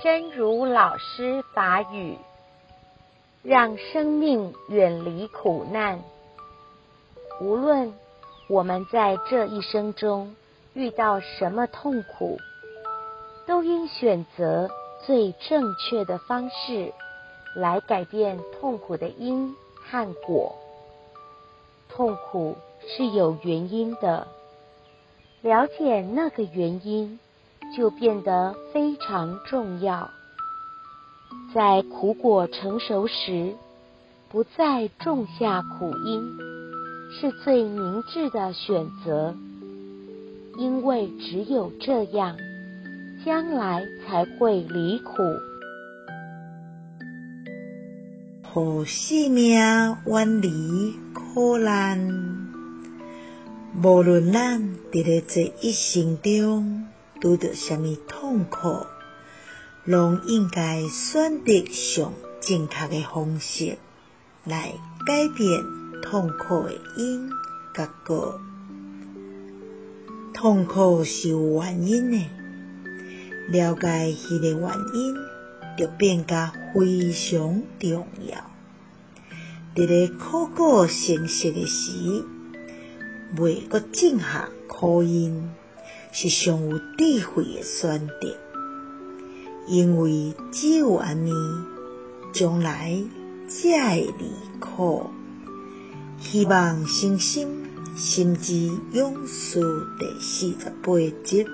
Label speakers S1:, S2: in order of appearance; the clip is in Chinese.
S1: 真如老师法语，让生命远离苦难。无论我们在这一生中遇到什么痛苦，都应选择最正确的方式来改变痛苦的因和果。痛苦是有原因的，了解那个原因，就变得非常重要。在苦果成熟时，不再种下苦因，是最明智的选择。因为只有这样，将来才会离苦。
S2: 互生命远离苦难，无论咱伫咧这一生中。拄着啥物痛苦，拢应该选择上正确的方式来改变痛苦的因甲果。痛苦是有原因的，了解迄个原因，就变甲非常重要。伫咧苦果成熟的时，袂阁种下苦因。是上有智慧的选择，因为只有安尼，将来才会离苦。希望星星心之勇士第四十八集。